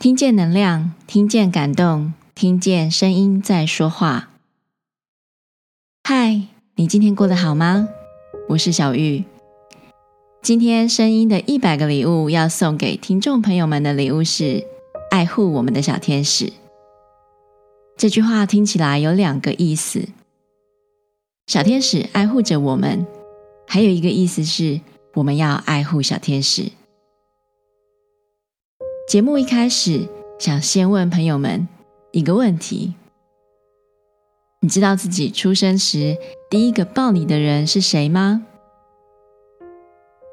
听见能量，听见感动，听见声音在说话。嗨，你今天过得好吗？我是小玉。今天声音的一百个礼物要送给听众朋友们的礼物是爱护我们的小天使。这句话听起来有两个意思：小天使爱护着我们，还有一个意思是我们要爱护小天使。节目一开始，想先问朋友们一个问题：你知道自己出生时第一个抱你的人是谁吗？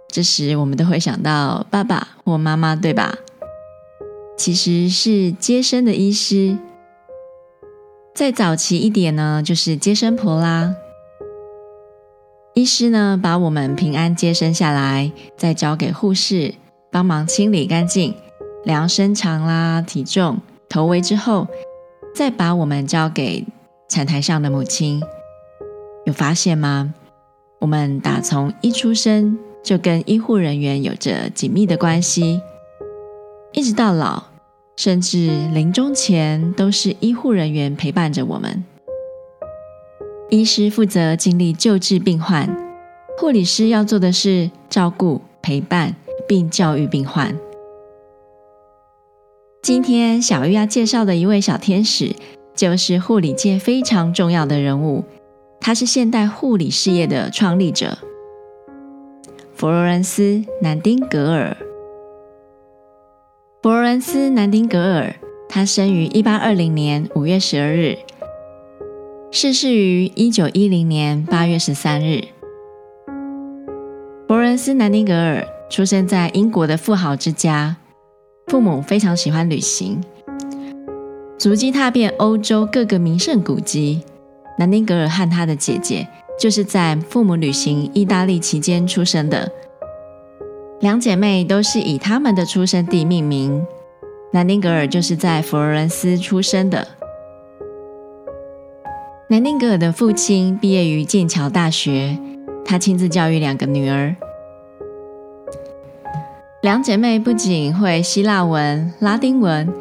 这时我们都会想到爸爸或妈妈，对吧？其实是接生的医师。再早期一点呢，就是接生婆啦。医师呢，把我们平安接生下来，再交给护士帮忙清理干净。量身长啦、体重、头围之后，再把我们交给产台上的母亲。有发现吗？我们打从一出生就跟医护人员有着紧密的关系，一直到老，甚至临终前都是医护人员陪伴着我们。医师负责尽力救治病患，护理师要做的是照顾、陪伴并教育病患。今天小玉要介绍的一位小天使，就是护理界非常重要的人物。他是现代护理事业的创立者——佛罗伦斯·南丁格尔。佛罗伦斯·南丁格尔，他生于一八二零年五月十二日，逝世于一九一零年八月十三日。佛罗伦斯·南丁格尔出生在英国的富豪之家。父母非常喜欢旅行，足迹踏遍欧洲各个名胜古迹。南丁格尔和他的姐姐就是在父母旅行意大利期间出生的，两姐妹都是以他们的出生地命名。南丁格尔就是在佛罗伦斯出生的。南丁格尔的父亲毕业于剑桥大学，他亲自教育两个女儿。两姐妹不仅会希腊文、拉丁文、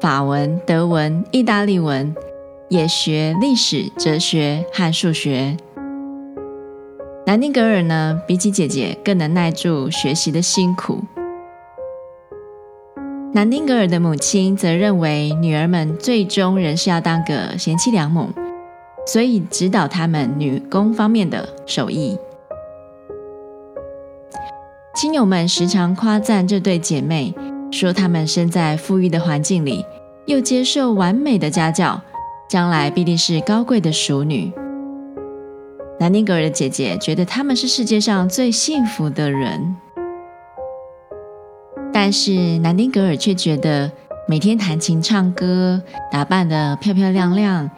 法文、德文、意大利文，也学历史、哲学和数学。南丁格尔呢，比起姐姐更能耐住学习的辛苦。南丁格尔的母亲则认为，女儿们最终仍是要当个贤妻良母，所以指导她们女工方面的手艺。亲友们时常夸赞这对姐妹，说她们生在富裕的环境里，又接受完美的家教，将来必定是高贵的淑女。南丁格尔的姐姐觉得她们是世界上最幸福的人，但是南丁格尔却觉得每天弹琴唱歌，打扮得漂漂亮亮，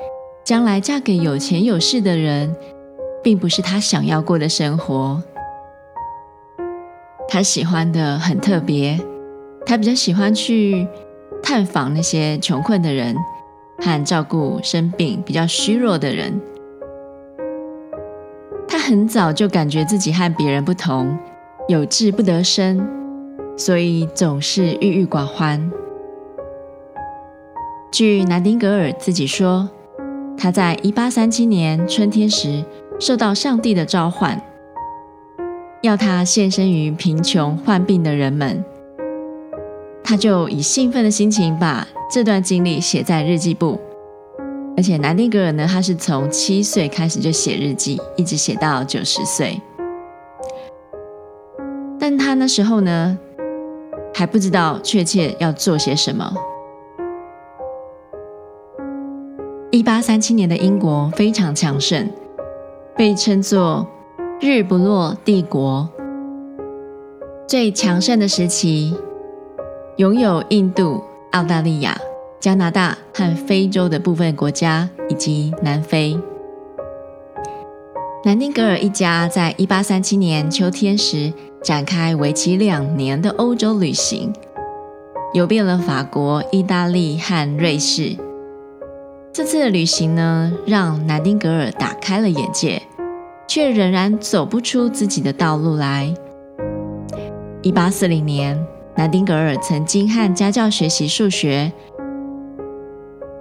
将来嫁给有钱有势的人，并不是她想要过的生活。他喜欢的很特别，他比较喜欢去探访那些穷困的人，和照顾生病比较虚弱的人。他很早就感觉自己和别人不同，有志不得伸，所以总是郁郁寡欢。据南丁格尔自己说，他在一八三七年春天时受到上帝的召唤。要他献身于贫穷患病的人们，他就以兴奋的心情把这段经历写在日记簿。而且南丁格尔呢，他是从七岁开始就写日记，一直写到九十岁。但他那时候呢，还不知道确切要做些什么。一八三七年的英国非常强盛，被称作。日不落帝国最强盛的时期，拥有印度、澳大利亚、加拿大和非洲的部分国家，以及南非。南丁格尔一家在一八三七年秋天时展开为期两年的欧洲旅行，游遍了法国、意大利和瑞士。这次的旅行呢，让南丁格尔打开了眼界。却仍然走不出自己的道路来。一八四零年，南丁格尔曾经和家教学习数学，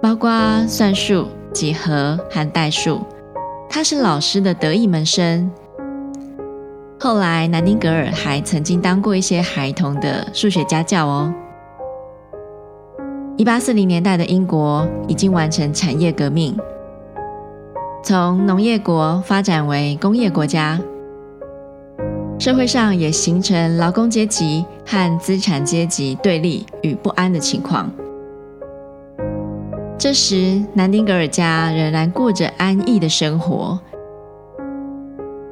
包括算术、几何和代数。他是老师的得意门生。后来，南丁格尔还曾经当过一些孩童的数学家教哦。一八四零年代的英国已经完成产业革命，从农业国发展为工业国家，社会上也形成劳工阶级和资产阶级对立与不安的情况。这时，南丁格尔家仍然过着安逸的生活。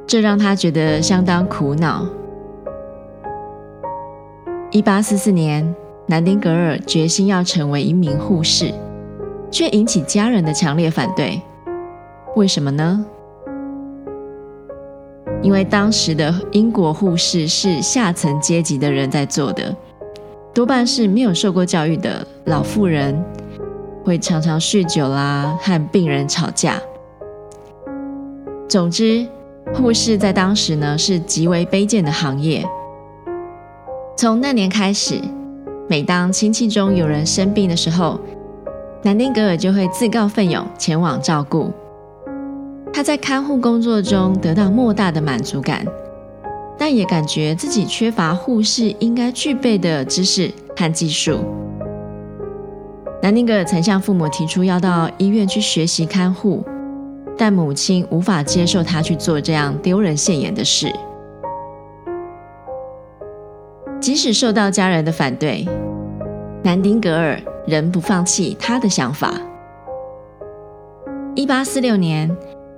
这让他觉得相当苦恼。一八四四年，南丁格尔决心要成为一名护士，却引起家人的强烈反对。为什么呢？因为当时的英国护士是下层阶级的人在做的，多半是没有受过教育的老妇人，会常常酗酒啦，和病人吵架。总之。护士在当时呢是极为卑贱的行业。从那年开始，每当亲戚中有人生病的时候，南丁格尔就会自告奋勇前往照顾。他在看护工作中得到莫大的满足感，但也感觉自己缺乏护士应该具备的知识和技术。南丁格尔曾向父母提出要到医院去学习看护。但母亲无法接受他去做这样丢人现眼的事。即使受到家人的反对，南丁格尔仍不放弃他的想法。一八四六年，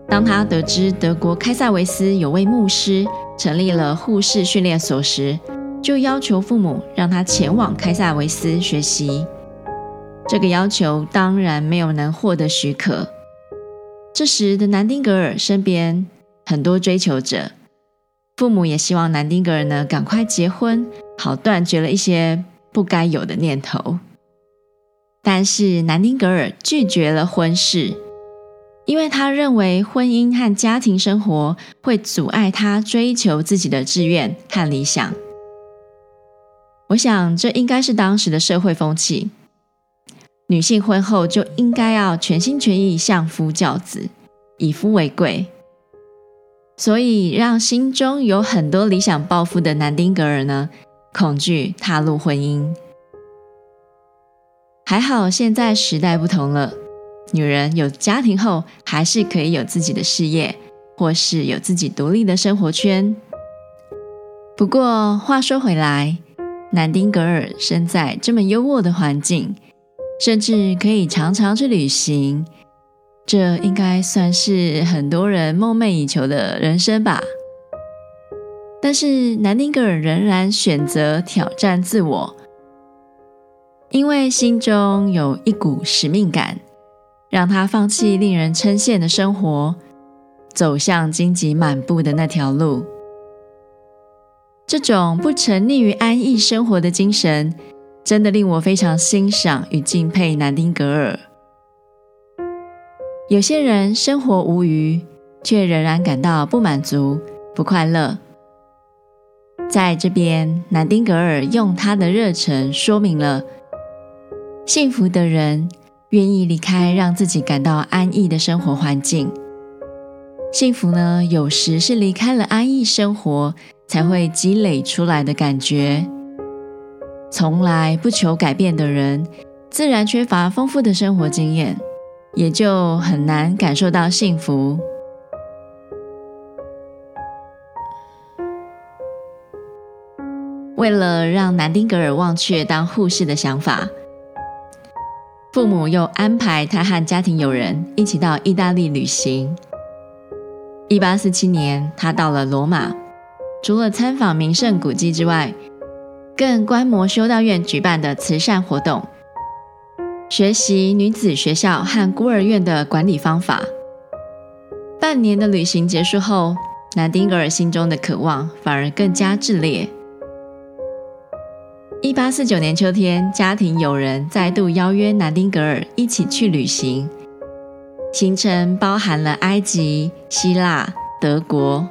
当他得知德国开塞维斯有位牧师成立了护士训练所时，就要求父母让他前往开塞维斯学习。这个要求当然没有能获得许可。这时的南丁格尔身边很多追求者，父母也希望南丁格尔呢赶快结婚，好断绝了一些不该有的念头。但是南丁格尔拒绝了婚事，因为他认为婚姻和家庭生活会阻碍他追求自己的志愿和理想。我想这应该是当时的社会风气。女性婚后就应该要全心全意相夫教子，以夫为贵，所以让心中有很多理想抱负的南丁格尔呢，恐惧踏入婚姻。还好现在时代不同了，女人有家庭后还是可以有自己的事业，或是有自己独立的生活圈。不过话说回来，南丁格尔生在这么优渥的环境。甚至可以常常去旅行，这应该算是很多人梦寐以求的人生吧。但是南丁格尔仍然选择挑战自我，因为心中有一股使命感，让他放弃令人称羡的生活，走向荆棘满布的那条路。这种不沉溺于安逸生活的精神。真的令我非常欣赏与敬佩南丁格尔。有些人生活无余，却仍然感到不满足、不快乐。在这边，南丁格尔用他的热忱说明了：幸福的人愿意离开让自己感到安逸的生活环境。幸福呢，有时是离开了安逸生活才会积累出来的感觉。从来不求改变的人，自然缺乏丰富的生活经验，也就很难感受到幸福。为了让南丁格尔忘却当护士的想法，父母又安排他和家庭友人一起到意大利旅行。一八四七年，他到了罗马，除了参访名胜古迹之外，更观摩修道院举办的慈善活动，学习女子学校和孤儿院的管理方法。半年的旅行结束后，南丁格尔心中的渴望反而更加炽烈。一八四九年秋天，家庭友人再度邀约南丁格尔一起去旅行，行程包含了埃及、希腊、德国，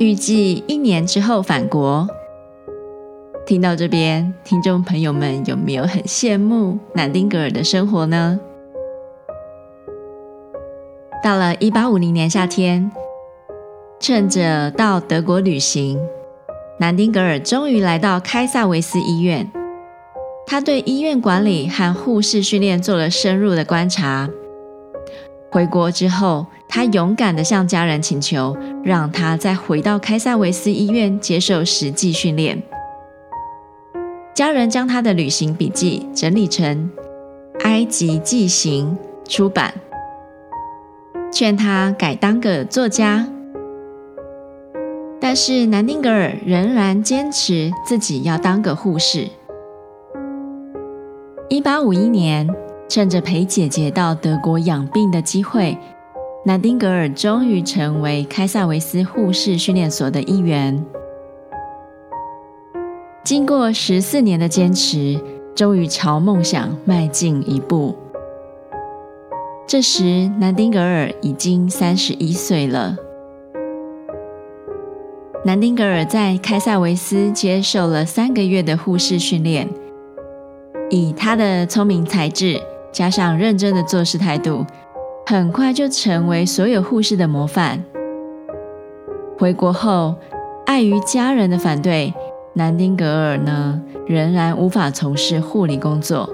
预计一年之后返国。听到这边，听众朋友们有没有很羡慕南丁格尔的生活呢？到了一八五零年夏天，趁着到德国旅行，南丁格尔终于来到开萨维斯医院。他对医院管理和护士训练做了深入的观察。回国之后，他勇敢地向家人请求，让他再回到开萨维斯医院接受实际训练。家人将他的旅行笔记整理成《埃及纪行》出版，劝他改当个作家。但是南丁格尔仍然坚持自己要当个护士。一八五一年，趁着陪姐姐到德国养病的机会，南丁格尔终于成为开萨维斯护士训练所的一员。经过十四年的坚持，终于朝梦想迈进一步。这时，南丁格尔已经三十一岁了。南丁格尔在开塞维斯接受了三个月的护士训练，以他的聪明才智加上认真的做事态度，很快就成为所有护士的模范。回国后，碍于家人的反对。南丁格尔呢，仍然无法从事护理工作，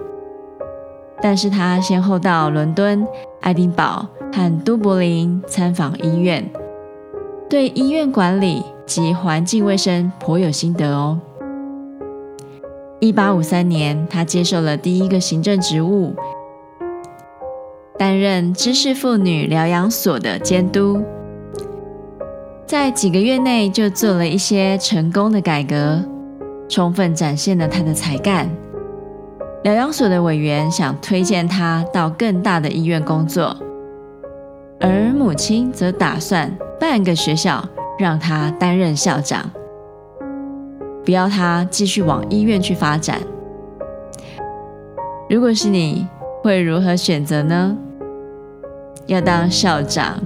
但是他先后到伦敦、爱丁堡和都柏林参访医院，对医院管理及环境卫生颇有心得哦。一八五三年，他接受了第一个行政职务，担任知识妇女疗养所的监督。在几个月内就做了一些成功的改革，充分展现了他的才干。疗养所的委员想推荐他到更大的医院工作，而母亲则打算办个学校让他担任校长，不要他继续往医院去发展。如果是你，会如何选择呢？要当校长？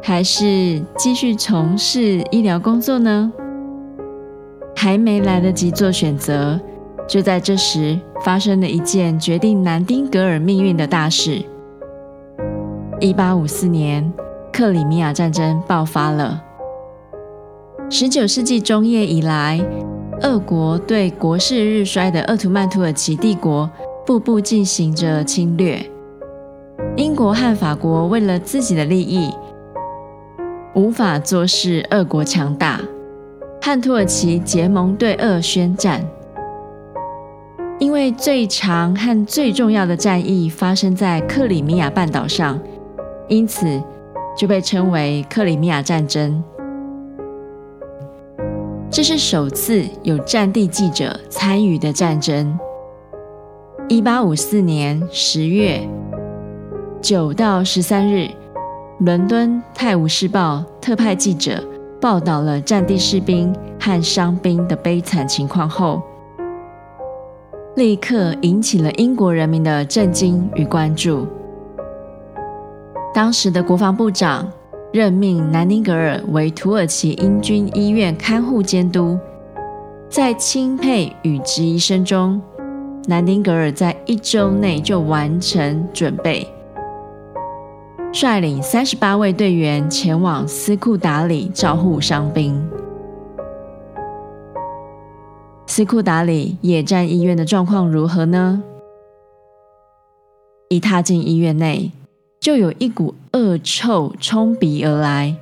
还是继续从事医疗工作呢？还没来得及做选择，就在这时发生了一件决定南丁格尔命运的大事。一八五四年，克里米亚战争爆发了。十九世纪中叶以来，俄国对国势日衰的鄂图曼土耳其帝国步步进行着侵略。英国和法国为了自己的利益，无法坐视俄国强大，和土耳其结盟对俄宣战。因为最长和最重要的战役发生在克里米亚半岛上，因此就被称为克里米亚战争。这是首次有战地记者参与的战争。一八五四年十月九到十三日。伦敦《泰晤士报》特派记者报道了战地士兵和伤兵的悲惨情况后，立刻引起了英国人民的震惊与关注。当时的国防部长任命南丁格尔为土耳其英军医院看护监督，在钦佩与质疑声中，南丁格尔在一周内就完成准备。率领三十八位队员前往斯库达里照护伤兵。斯库达里野战医院的状况如何呢？一踏进医院内，就有一股恶臭冲鼻而来。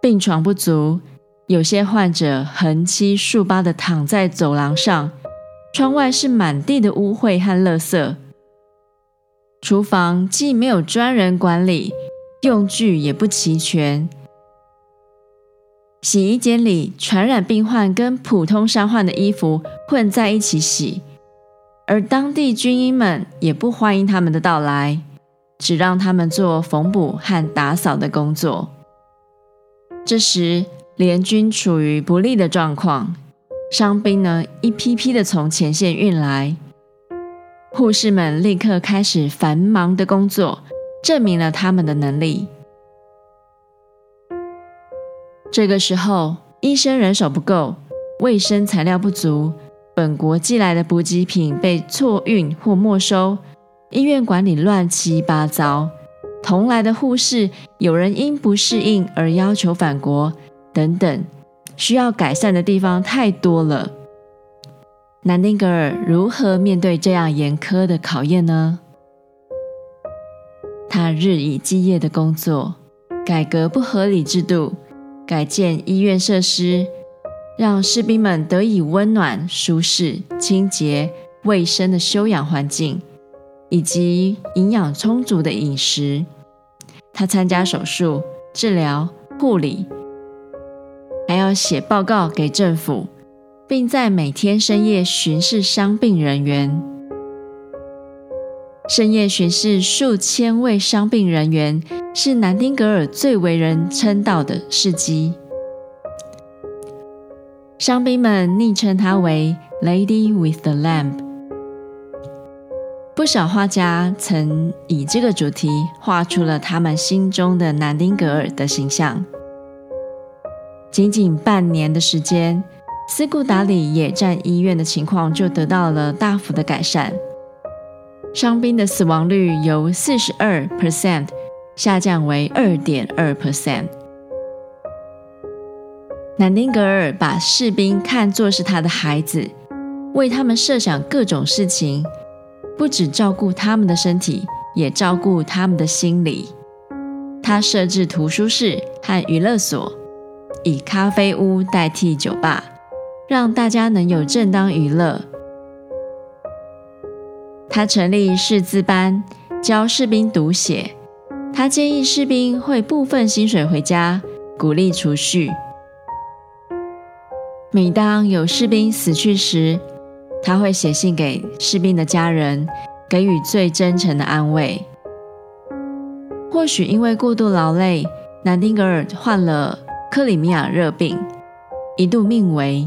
病床不足，有些患者横七竖八地躺在走廊上，窗外是满地的污秽和垃圾。厨房既没有专人管理，用具也不齐全。洗衣间里传染病患跟普通伤患的衣服混在一起洗，而当地军医们也不欢迎他们的到来，只让他们做缝补和打扫的工作。这时联军处于不利的状况，伤兵呢一批批的从前线运来。护士们立刻开始繁忙的工作，证明了他们的能力。这个时候，医生人手不够，卫生材料不足，本国寄来的补给品被错运或没收，医院管理乱七八糟，同来的护士有人因不适应而要求返国，等等，需要改善的地方太多了。南丁格尔如何面对这样严苛的考验呢？他日以继夜的工作，改革不合理制度，改建医院设施，让士兵们得以温暖、舒适、清洁、卫生的休养环境，以及营养充足的饮食。他参加手术、治疗、护理，还要写报告给政府，并在每天深夜巡视伤病人员。深夜巡视数千位伤病人员，是南丁格尔最为人称道的事迹。伤兵们昵称他为 “Lady with the Lamp”。不少画家曾以这个主题画出了他们心中的南丁格尔的形象。仅仅半年的时间，斯库达里野战医院的情况就得到了大幅的改善。伤兵的死亡率由四十二 percent 下降为二点二 percent。南丁格尔把士兵看作是他的孩子，为他们设想各种事情，不只照顾他们的身体，也照顾他们的心理。他设置图书室和娱乐所，以咖啡屋代替酒吧，让大家能有正当娱乐。他成立识字班，教士兵读写。他建议士兵汇部分薪水回家，鼓励储蓄。每当有士兵死去时，他会写信给士兵的家人，给予最真诚的安慰。或许因为过度劳累，南丁格尔患了克里米亚热病，一度命危。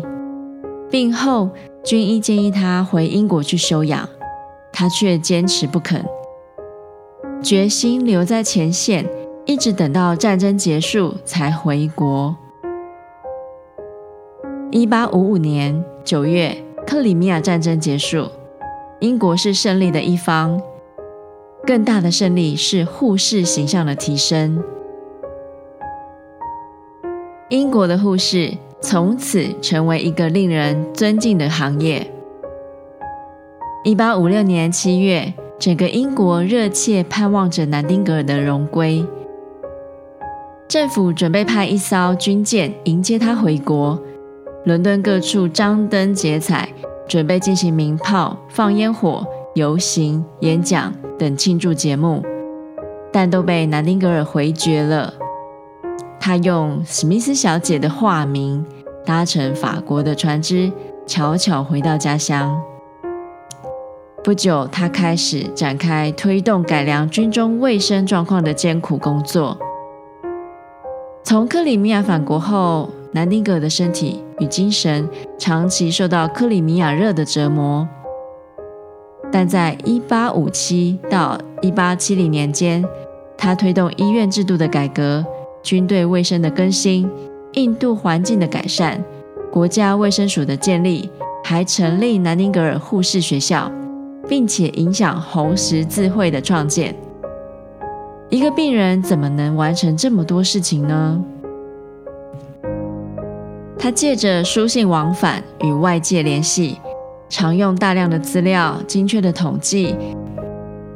病后，军医建议他回英国去休养。他却坚持不肯，决心留在前线，一直等到战争结束才回国。一八五五年九月，克里米亚战争结束，英国是胜利的一方。更大的胜利是护士形象的提升。英国的护士从此成为一个令人尊敬的行业。一八五六年七月，整个英国热切盼望着南丁格尔的荣归。政府准备派一艘军舰迎接他回国。伦敦各处张灯结彩，准备进行鸣炮、放烟火、游行、演讲等庆祝节目，但都被南丁格尔回绝了。他用史密斯小姐的化名，搭乘法国的船只，悄悄回到家乡。不久，他开始展开推动改良军中卫生状况的艰苦工作。从克里米亚返国后，南丁格尔的身体与精神长期受到克里米亚热的折磨。但在1857到1870年间，他推动医院制度的改革、军队卫生的更新、印度环境的改善、国家卫生署的建立，还成立南丁格尔护士学校。并且影响红十字会的创建。一个病人怎么能完成这么多事情呢？他借着书信往返与外界联系，常用大量的资料、精确的统计，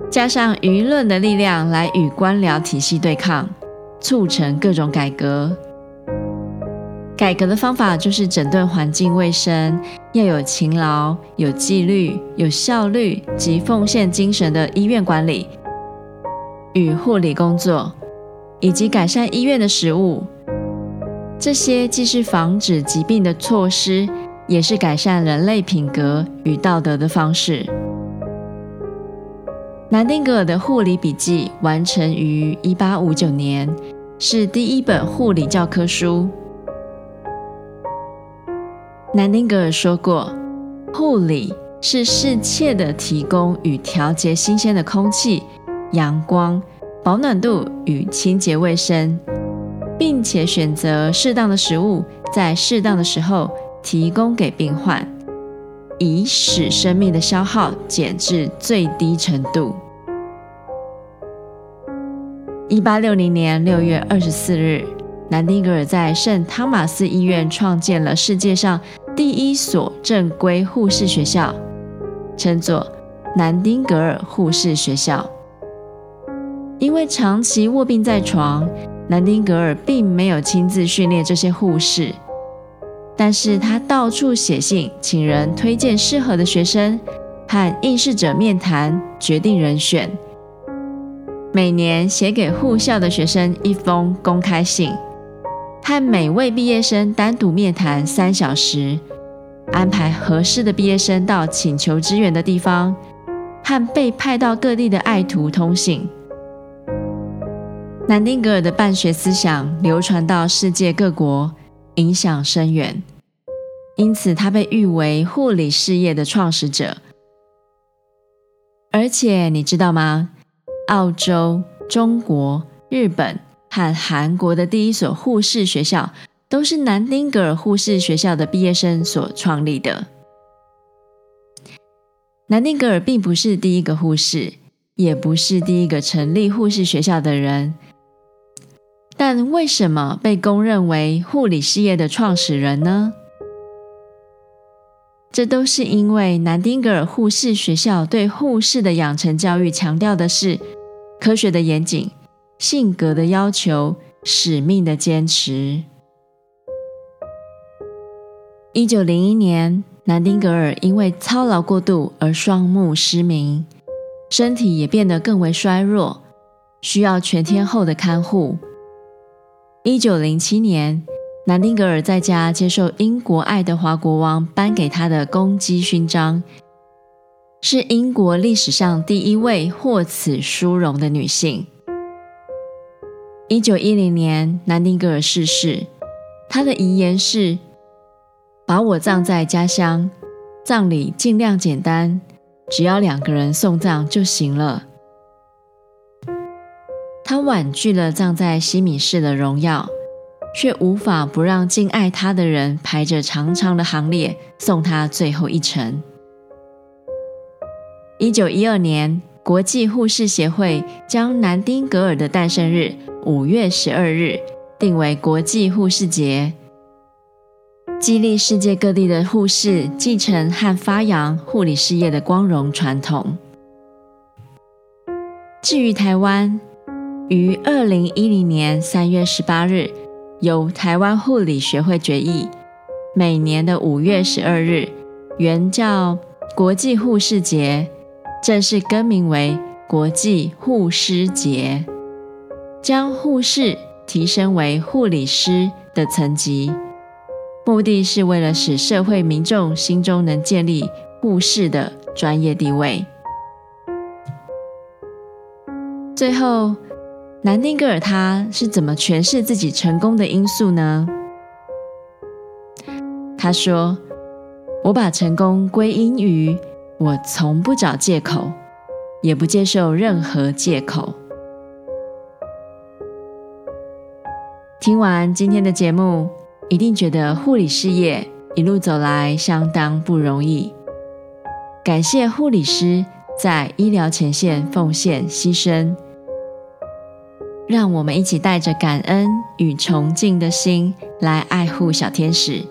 加上舆论的力量来与官僚体系对抗，促成各种改革。改革的方法就是整顿环境卫生，要有勤劳、有纪律、有效率及奉献精神的医院管理与护理工作，以及改善医院的食物。这些既是防止疾病的措施，也是改善人类品格与道德的方式。南丁格尔的护理笔记完成于一八五九年，是第一本护理教科书。南丁格尔说过：“护理是适切的提供与调节新鲜的空气、阳光、保暖度与清洁卫生，并且选择适当的食物，在适当的时候提供给病患，以使生命的消耗减至最低程度。一八六零年六月二十四日，南丁格尔在圣汤马斯医院创建了世界上第一所正规护士学校，称作南丁格尔护士学校。因为长期卧病在床，南丁格尔并没有亲自训练这些护士，但是他到处写信，请人推荐适合的学生，和应试者面谈，决定人选。每年写给护校的学生一封公开信，和每位毕业生单独面谈三小时，安排合适的毕业生到请求支援的地方，和被派到各地的爱徒通信。南丁格尔的办学思想流传到世界各国，影响深远，因此他被誉为护理事业的创始者。而且你知道吗？澳洲、中国、日本和韩国的第一所护士学校，都是南丁格尔护士学校的毕业生所创立的。南丁格尔并不是第一个护士，也不是第一个成立护士学校的人。但为什么被公认为护理事业的创始人呢？这都是因为南丁格尔护士学校对护士的养成教育强调的是科学的严谨、性格的要求、使命的坚持。一九零一年，南丁格尔因为操劳过度而双目失明，身体也变得更为衰弱，需要全天候的看护。一九零七年，南丁格尔在家接受英国爱德华国王颁给他的功绩勋章，是英国历史上第一位获此殊荣的女性。一九一零年，南丁格尔逝世，她的遗言是：“把我葬在家乡，葬礼尽量简单，只要两个人送葬就行了。”他婉拒了葬在西敏寺的荣耀，却无法不让敬爱他的人排着长长的行列送他最后一程。一九一二年，国际护士协会将南丁格尔的诞生日五月十二日定为国际护士节，激励世界各地的护士继承和发扬护理事业的光荣传统。至于台湾，于二零一零年三月十八日，由台湾护理学会决议，每年的五月十二日原叫国际护士节，正式更名为国际护师节，将护士提升为护理师的层级，目的是为了使社会民众心中能建立护士的专业地位。最后。南丁格尔他是怎么诠释自己成功的因素呢？他说：“我把成功归因于我从不找借口，也不接受任何借口。”听完今天的节目，一定觉得护理事业一路走来相当不容易。感谢护理师在医疗前线奉献牺牲。让我们一起带着感恩与崇敬的心来爱护小天使，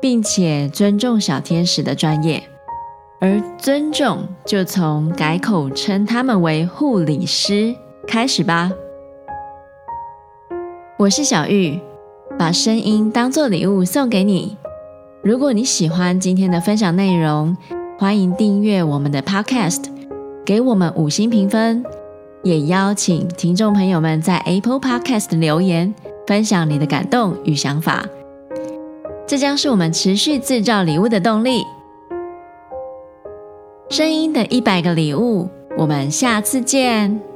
并且尊重小天使的专业。而尊重就从改口称他们为护理师开始吧。我是小玉，把声音当作礼物送给你。如果你喜欢今天的分享内容，欢迎订阅我们的 Podcast，给我们五星评分。也邀请听众朋友们在 Apple Podcast 留言，分享你的感动与想法，这将是我们持续制造礼物的动力。声音的一百个礼物，我们下次见。